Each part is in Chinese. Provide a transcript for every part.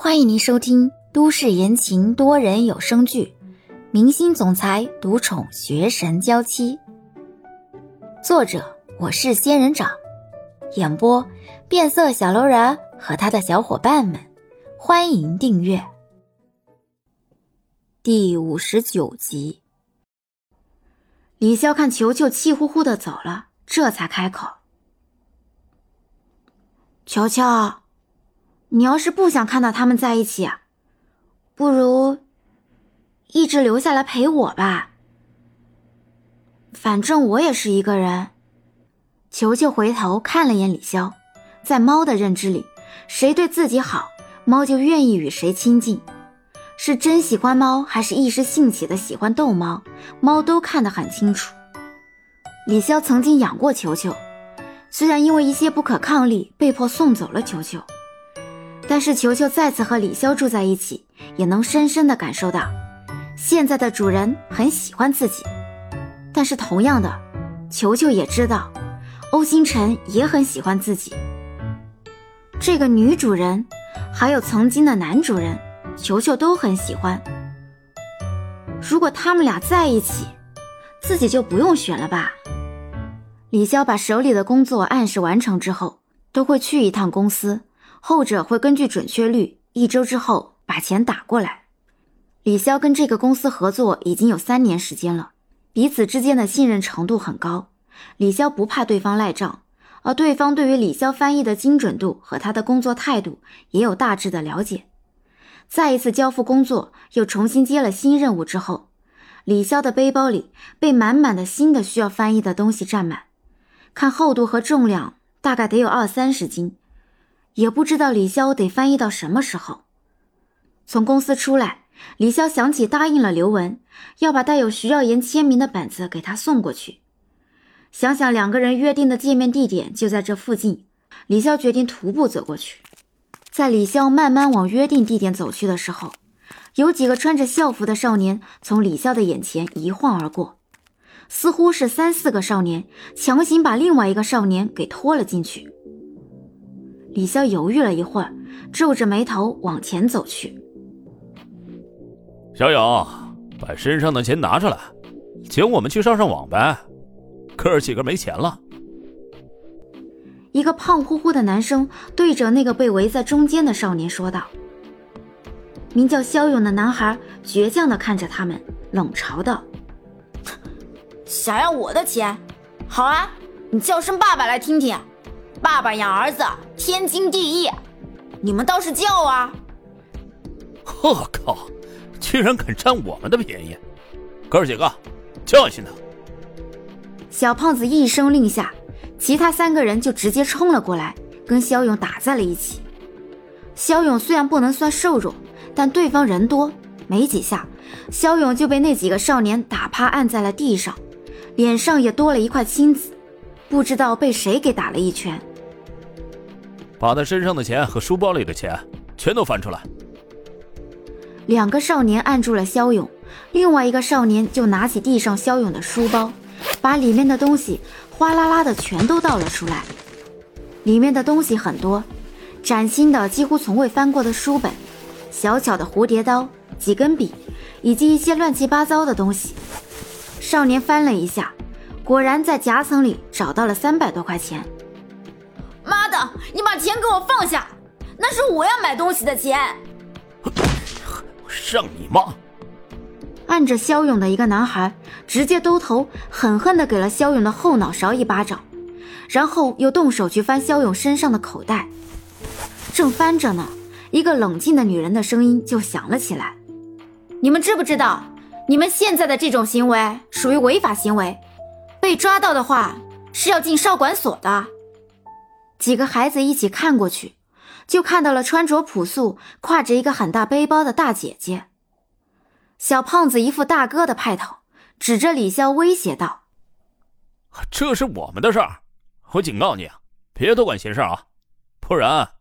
欢迎您收听都市言情多人有声剧《明星总裁独宠学神娇妻》，作者我是仙人掌，演播变色小楼人和他的小伙伴们。欢迎订阅第五十九集。李潇看球球气呼呼的走了，这才开口：“球球。”你要是不想看到他们在一起，不如一直留下来陪我吧。反正我也是一个人。球球回头看了眼李潇，在猫的认知里，谁对自己好，猫就愿意与谁亲近。是真喜欢猫，还是一时兴起的喜欢逗猫，猫都看得很清楚。李潇曾经养过球球，虽然因为一些不可抗力被迫送走了球球。但是球球再次和李潇住在一起，也能深深的感受到，现在的主人很喜欢自己。但是同样的，球球也知道，欧星辰也很喜欢自己。这个女主人，还有曾经的男主人，球球都很喜欢。如果他们俩在一起，自己就不用选了吧？李潇把手里的工作按时完成之后，都会去一趟公司。后者会根据准确率，一周之后把钱打过来。李潇跟这个公司合作已经有三年时间了，彼此之间的信任程度很高。李潇不怕对方赖账，而对方对于李潇翻译的精准度和他的工作态度也有大致的了解。再一次交付工作，又重新接了新任务之后，李潇的背包里被满满的新的需要翻译的东西占满，看厚度和重量，大概得有二三十斤。也不知道李潇得翻译到什么时候。从公司出来，李潇想起答应了刘文，要把带有徐耀言签名的本子给他送过去。想想两个人约定的见面地点就在这附近，李潇决定徒步走过去。在李潇慢慢往约定地点走去的时候，有几个穿着校服的少年从李潇的眼前一晃而过，似乎是三四个少年强行把另外一个少年给拖了进去。李潇犹豫了一会儿，皱着眉头往前走去。小勇，把身上的钱拿出来，请我们去上上网呗。哥儿几个没钱了。一个胖乎乎的男生对着那个被围在中间的少年说道。名叫肖勇的男孩倔强的看着他们，冷嘲道：“想要我的钱？好啊，你叫声爸爸来听听。”爸爸养儿子天经地义，你们倒是叫啊！我靠，居然敢占我们的便宜！哥儿几个，教训他！小胖子一声令下，其他三个人就直接冲了过来，跟肖勇打在了一起。肖勇虽然不能算瘦弱，但对方人多，没几下，肖勇就被那几个少年打趴，按在了地上，脸上也多了一块青紫，不知道被谁给打了一拳。把他身上的钱和书包里的钱全都翻出来。两个少年按住了肖勇，另外一个少年就拿起地上肖勇的书包，把里面的东西哗啦啦的全都倒了出来。里面的东西很多，崭新的几乎从未翻过的书本，小巧的蝴蝶刀，几根笔，以及一些乱七八糟的东西。少年翻了一下，果然在夹层里找到了三百多块钱。你把钱给我放下，那是我要买东西的钱。上你妈！按着肖勇的一个男孩直接兜头狠狠地给了肖勇的后脑勺一巴掌，然后又动手去翻肖勇身上的口袋。正翻着呢，一个冷静的女人的声音就响了起来：“你们知不知道，你们现在的这种行为属于违法行为，被抓到的话是要进少管所的。”几个孩子一起看过去，就看到了穿着朴素、挎着一个很大背包的大姐姐。小胖子一副大哥的派头，指着李潇威胁道：“这是我们的事儿，我警告你啊，别多管闲事啊，不然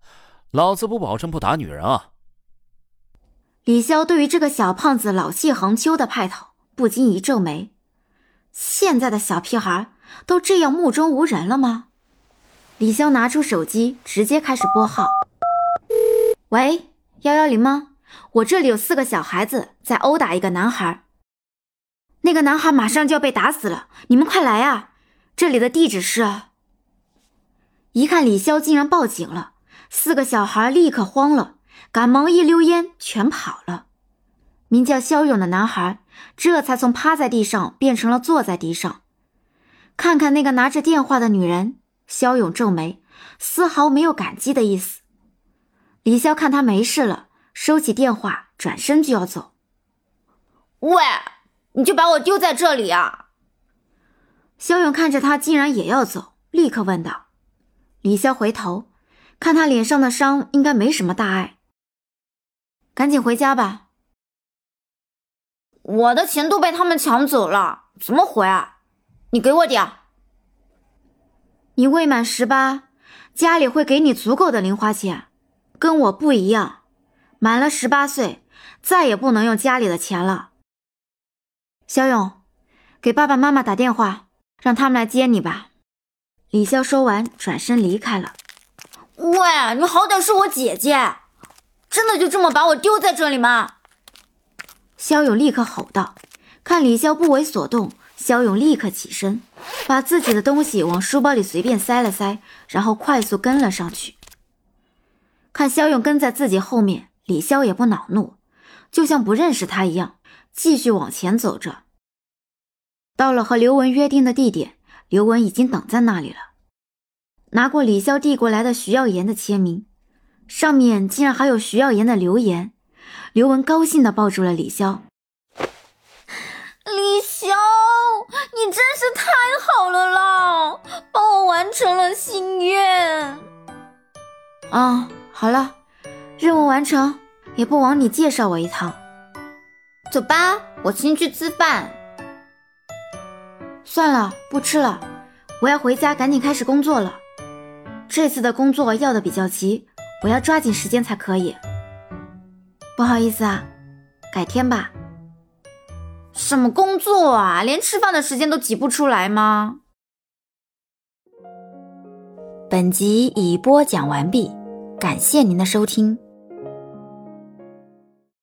老子不保证不打女人啊！”李潇对于这个小胖子老气横秋的派头不禁一皱眉：现在的小屁孩都这样目中无人了吗？李潇拿出手机，直接开始拨号。喂，幺幺零吗？我这里有四个小孩子在殴打一个男孩，那个男孩马上就要被打死了，你们快来啊！这里的地址是……一看李潇竟然报警了，四个小孩立刻慌了，赶忙一溜烟全跑了。名叫肖勇的男孩这才从趴在地上变成了坐在地上。看看那个拿着电话的女人，肖勇皱眉，丝毫没有感激的意思。李潇看他没事了，收起电话，转身就要走。喂，你就把我丢在这里啊？肖勇看着他竟然也要走，立刻问道。李潇回头看他脸上的伤，应该没什么大碍，赶紧回家吧。我的钱都被他们抢走了，怎么回啊？你给我点。你未满十八，家里会给你足够的零花钱，跟我不一样，满了十八岁，再也不能用家里的钱了。小勇，给爸爸妈妈打电话，让他们来接你吧。李潇说完，转身离开了。喂，你好歹是我姐姐，真的就这么把我丢在这里吗？肖勇立刻吼道：“看李潇不为所动，肖勇立刻起身，把自己的东西往书包里随便塞了塞，然后快速跟了上去。看肖勇跟在自己后面，李潇也不恼怒，就像不认识他一样，继续往前走着。到了和刘文约定的地点，刘文已经等在那里了，拿过李潇递过来的徐耀言的签名，上面竟然还有徐耀言的留言。”刘文高兴地抱住了李潇。你真是太好了啦，帮我完成了心愿。啊，好了，任务完成，也不枉你介绍我一趟。走吧，我请你去吃饭。算了，不吃了，我要回家赶紧开始工作了。这次的工作要的比较急，我要抓紧时间才可以。不好意思啊，改天吧。什么工作啊？连吃饭的时间都挤不出来吗？本集已播讲完毕，感谢您的收听。